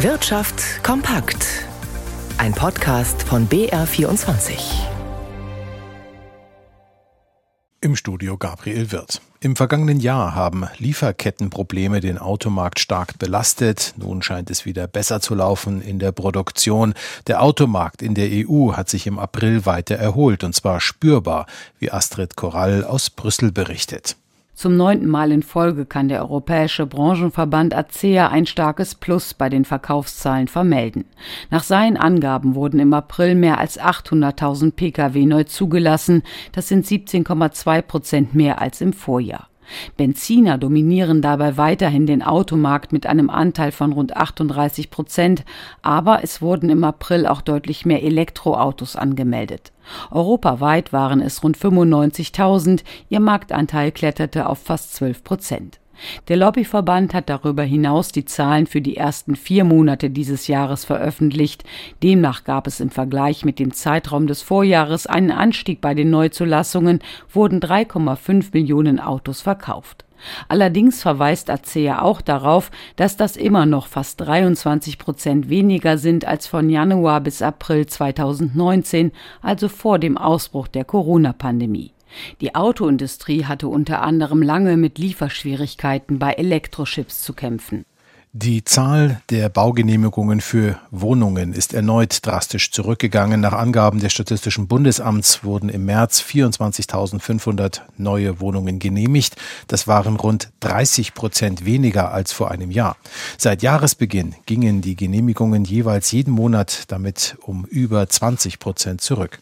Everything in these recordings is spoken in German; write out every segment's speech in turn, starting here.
Wirtschaft kompakt. Ein Podcast von BR24. Im Studio Gabriel Wirth. Im vergangenen Jahr haben Lieferkettenprobleme den Automarkt stark belastet. Nun scheint es wieder besser zu laufen in der Produktion. Der Automarkt in der EU hat sich im April weiter erholt und zwar spürbar, wie Astrid Korall aus Brüssel berichtet. Zum neunten Mal in Folge kann der Europäische Branchenverband ACEA ein starkes Plus bei den Verkaufszahlen vermelden. Nach seinen Angaben wurden im April mehr als 800.000 Pkw neu zugelassen. Das sind 17,2 Prozent mehr als im Vorjahr. Benziner dominieren dabei weiterhin den Automarkt mit einem Anteil von rund 38 Prozent, aber es wurden im April auch deutlich mehr Elektroautos angemeldet. Europaweit waren es rund 95.000, ihr Marktanteil kletterte auf fast 12 Prozent. Der Lobbyverband hat darüber hinaus die Zahlen für die ersten vier Monate dieses Jahres veröffentlicht. Demnach gab es im Vergleich mit dem Zeitraum des Vorjahres einen Anstieg bei den Neuzulassungen, wurden 3,5 Millionen Autos verkauft. Allerdings verweist ACEA auch darauf, dass das immer noch fast 23 Prozent weniger sind als von Januar bis April 2019, also vor dem Ausbruch der Corona-Pandemie. Die Autoindustrie hatte unter anderem lange mit Lieferschwierigkeiten bei Elektrochips zu kämpfen. Die Zahl der Baugenehmigungen für Wohnungen ist erneut drastisch zurückgegangen. Nach Angaben des Statistischen Bundesamts wurden im März 24.500 neue Wohnungen genehmigt. Das waren rund 30 Prozent weniger als vor einem Jahr. Seit Jahresbeginn gingen die Genehmigungen jeweils jeden Monat damit um über 20 Prozent zurück.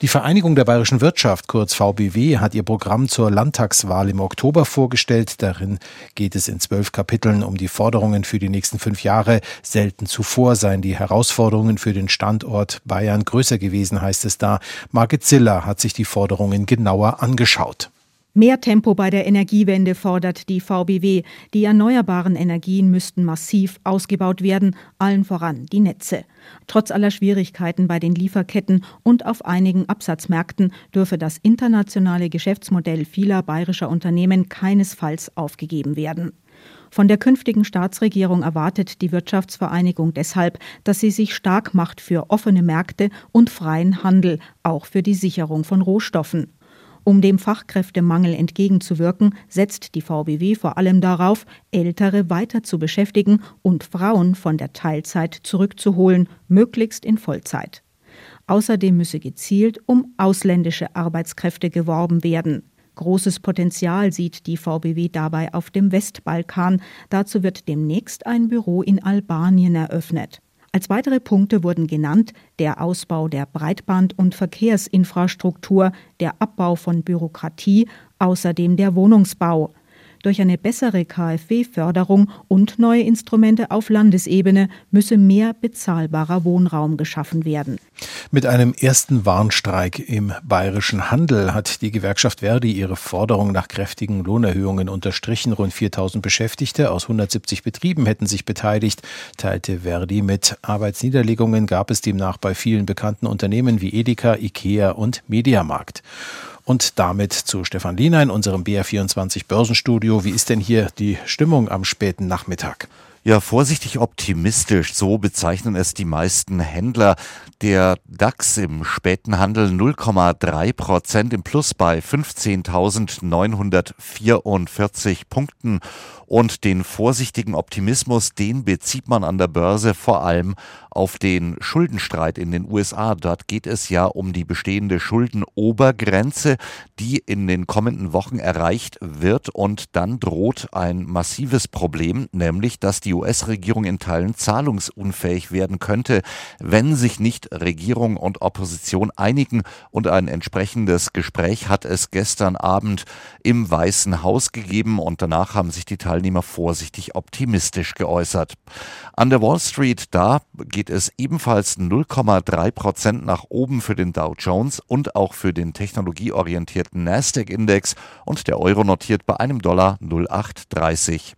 Die Vereinigung der bayerischen Wirtschaft, kurz VBW, hat ihr Programm zur Landtagswahl im Oktober vorgestellt. Darin geht es in zwölf Kapiteln um die Forderungen für die nächsten fünf Jahre. Selten zuvor seien die Herausforderungen für den Standort Bayern größer gewesen, heißt es da. Margit Ziller hat sich die Forderungen genauer angeschaut. Mehr Tempo bei der Energiewende fordert die VBW. Die erneuerbaren Energien müssten massiv ausgebaut werden, allen voran die Netze. Trotz aller Schwierigkeiten bei den Lieferketten und auf einigen Absatzmärkten dürfe das internationale Geschäftsmodell vieler bayerischer Unternehmen keinesfalls aufgegeben werden. Von der künftigen Staatsregierung erwartet die Wirtschaftsvereinigung deshalb, dass sie sich stark macht für offene Märkte und freien Handel, auch für die Sicherung von Rohstoffen. Um dem Fachkräftemangel entgegenzuwirken, setzt die VBW vor allem darauf, Ältere weiter zu beschäftigen und Frauen von der Teilzeit zurückzuholen, möglichst in Vollzeit. Außerdem müsse gezielt um ausländische Arbeitskräfte geworben werden. Großes Potenzial sieht die VBW dabei auf dem Westbalkan. Dazu wird demnächst ein Büro in Albanien eröffnet. Als weitere Punkte wurden genannt der Ausbau der Breitband- und Verkehrsinfrastruktur, der Abbau von Bürokratie, außerdem der Wohnungsbau. Durch eine bessere KfW-Förderung und neue Instrumente auf Landesebene müsse mehr bezahlbarer Wohnraum geschaffen werden. Mit einem ersten Warnstreik im bayerischen Handel hat die Gewerkschaft Verdi ihre Forderung nach kräftigen Lohnerhöhungen unterstrichen. Rund 4000 Beschäftigte aus 170 Betrieben hätten sich beteiligt, teilte Verdi mit. Arbeitsniederlegungen gab es demnach bei vielen bekannten Unternehmen wie Edeka, Ikea und Mediamarkt. Und damit zu Stefan Liener in unserem BR24 Börsenstudio. Wie ist denn hier die Stimmung am späten Nachmittag? Ja, vorsichtig optimistisch, so bezeichnen es die meisten Händler. Der DAX im späten Handel 0,3 Prozent im Plus bei 15.944 Punkten. Und den vorsichtigen Optimismus, den bezieht man an der Börse vor allem auf den Schuldenstreit in den USA. Dort geht es ja um die bestehende Schuldenobergrenze, die in den kommenden Wochen erreicht wird. Und dann droht ein massives Problem, nämlich dass die US-Regierung in Teilen zahlungsunfähig werden könnte, wenn sich nicht Regierung und Opposition einigen. Und ein entsprechendes Gespräch hat es gestern Abend im Weißen Haus gegeben. Und danach haben sich die Teilnehmer Teilnehmer vorsichtig optimistisch geäußert. An der Wall Street, da geht es ebenfalls 0,3 Prozent nach oben für den Dow Jones und auch für den technologieorientierten Nasdaq-Index und der Euro notiert bei einem Dollar 0,830.